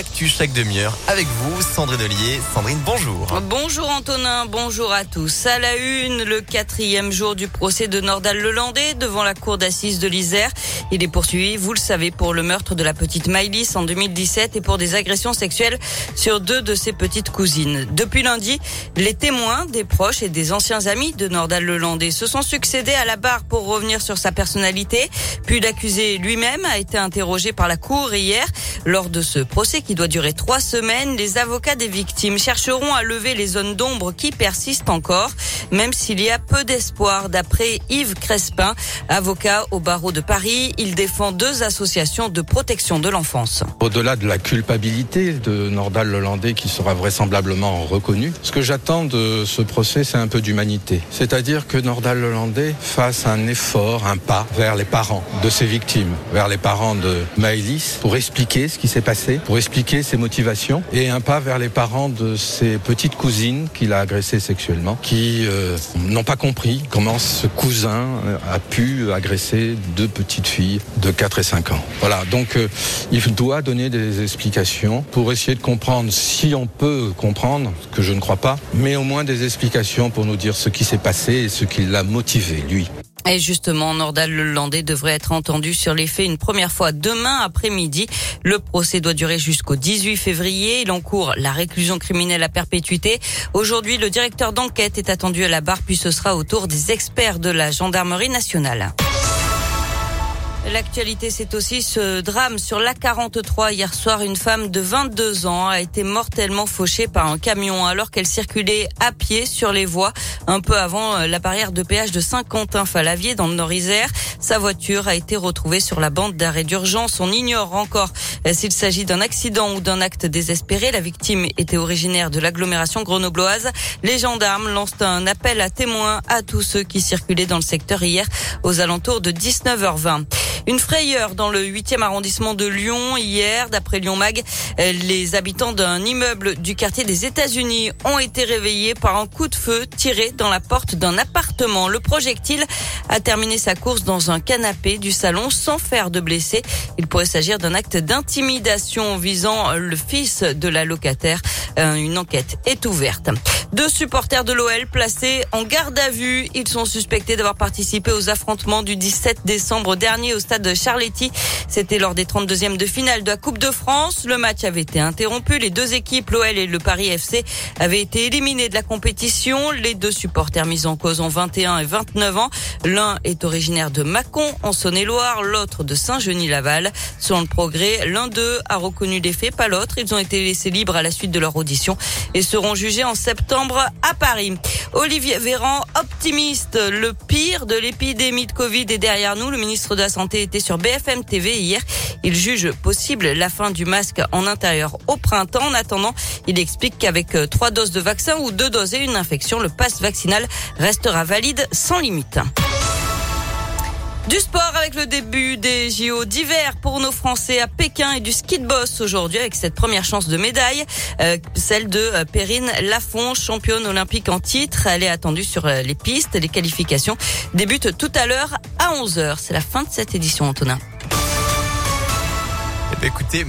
l'actu chaque demi-heure avec vous, Sandrine Ollier. Sandrine, bonjour. Bonjour Antonin, bonjour à tous. À la une, le quatrième jour du procès de Nordal Lelandais devant la cour d'assises de l'Isère. Il est poursuivi, vous le savez, pour le meurtre de la petite Maïlis en 2017 et pour des agressions sexuelles sur deux de ses petites cousines. Depuis lundi, les témoins, des proches et des anciens amis de Nordal Lelandais se sont succédés à la barre pour revenir sur sa personnalité. Puis l'accusé lui-même a été interrogé par la cour hier. Lors de ce procès qui doit durer trois semaines, les avocats des victimes chercheront à lever les zones d'ombre qui persistent encore, même s'il y a peu d'espoir. D'après Yves Crespin, avocat au barreau de Paris, il défend deux associations de protection de l'enfance. Au-delà de la culpabilité de Nordal Lelandais qui sera vraisemblablement reconnu, ce que j'attends de ce procès, c'est un peu d'humanité. C'est-à-dire que Nordal Lelandais fasse un effort, un pas vers les parents de ses victimes, vers les parents de Maëlys, pour expliquer ce qui s'est passé, pour expliquer ses motivations, et un pas vers les parents de ses petites cousines qu'il a agressées sexuellement, qui euh, n'ont pas compris comment ce cousin euh, a pu agresser deux petites filles de 4 et 5 ans. Voilà, donc euh, il doit donner des explications pour essayer de comprendre, si on peut comprendre, que je ne crois pas, mais au moins des explications pour nous dire ce qui s'est passé et ce qui l'a motivé, lui. Et justement, Nordal Lelandais devrait être entendu sur les faits une première fois demain après-midi. Le procès doit durer jusqu'au 18 février. Il encourt la réclusion criminelle à perpétuité. Aujourd'hui, le directeur d'enquête est attendu à la barre, puis ce sera au tour des experts de la gendarmerie nationale. L'actualité, c'est aussi ce drame sur l'A43. Hier soir, une femme de 22 ans a été mortellement fauchée par un camion alors qu'elle circulait à pied sur les voies un peu avant la barrière de péage de Saint-Quentin-Falavier dans le Nord-Isère. Sa voiture a été retrouvée sur la bande d'arrêt d'urgence. On ignore encore s'il s'agit d'un accident ou d'un acte désespéré. La victime était originaire de l'agglomération grenobloise. Les gendarmes lancent un appel à témoins à tous ceux qui circulaient dans le secteur hier aux alentours de 19h20. Une frayeur dans le 8e arrondissement de Lyon hier, d'après Lyon Mag, les habitants d'un immeuble du quartier des États-Unis ont été réveillés par un coup de feu tiré dans la porte d'un appartement. Le projectile a terminé sa course dans un canapé du salon sans faire de blessés. Il pourrait s'agir d'un acte d'intimidation visant le fils de la locataire. Une enquête est ouverte. Deux supporters de l'OL placés en garde à vue. Ils sont suspectés d'avoir participé aux affrontements du 17 décembre dernier au C'était lors des 32e de finale de la Coupe de France. Le match avait été interrompu. Les deux équipes, l'OL et le Paris FC, avaient été éliminés de la compétition. Les deux supporters mis en cause ont 21 et 29 ans. L'un est originaire de Mâcon, en Saône-et-Loire, l'autre de Saint-Genis-Laval. Selon le progrès, l'un d'eux a reconnu les faits, pas l'autre. Ils ont été laissés libres à la suite de leur audition et seront jugés en septembre à Paris. Olivier Véran, optimiste, le pire de l'épidémie de Covid est derrière nous. Le ministre de la Santé était sur BFM TV hier. Il juge possible la fin du masque en intérieur au printemps. En attendant, il explique qu'avec trois doses de vaccin ou deux doses et une infection, le passe vaccinal restera valide sans limite. Du sport avec le début des JO d'hiver pour nos Français à Pékin et du ski de boss aujourd'hui avec cette première chance de médaille, euh, celle de euh, Perrine Lafont, championne olympique en titre. Elle est attendue sur euh, les pistes. Les qualifications débutent tout à l'heure à 11h. C'est la fin de cette édition, Antonin. Eh bien, écoutez,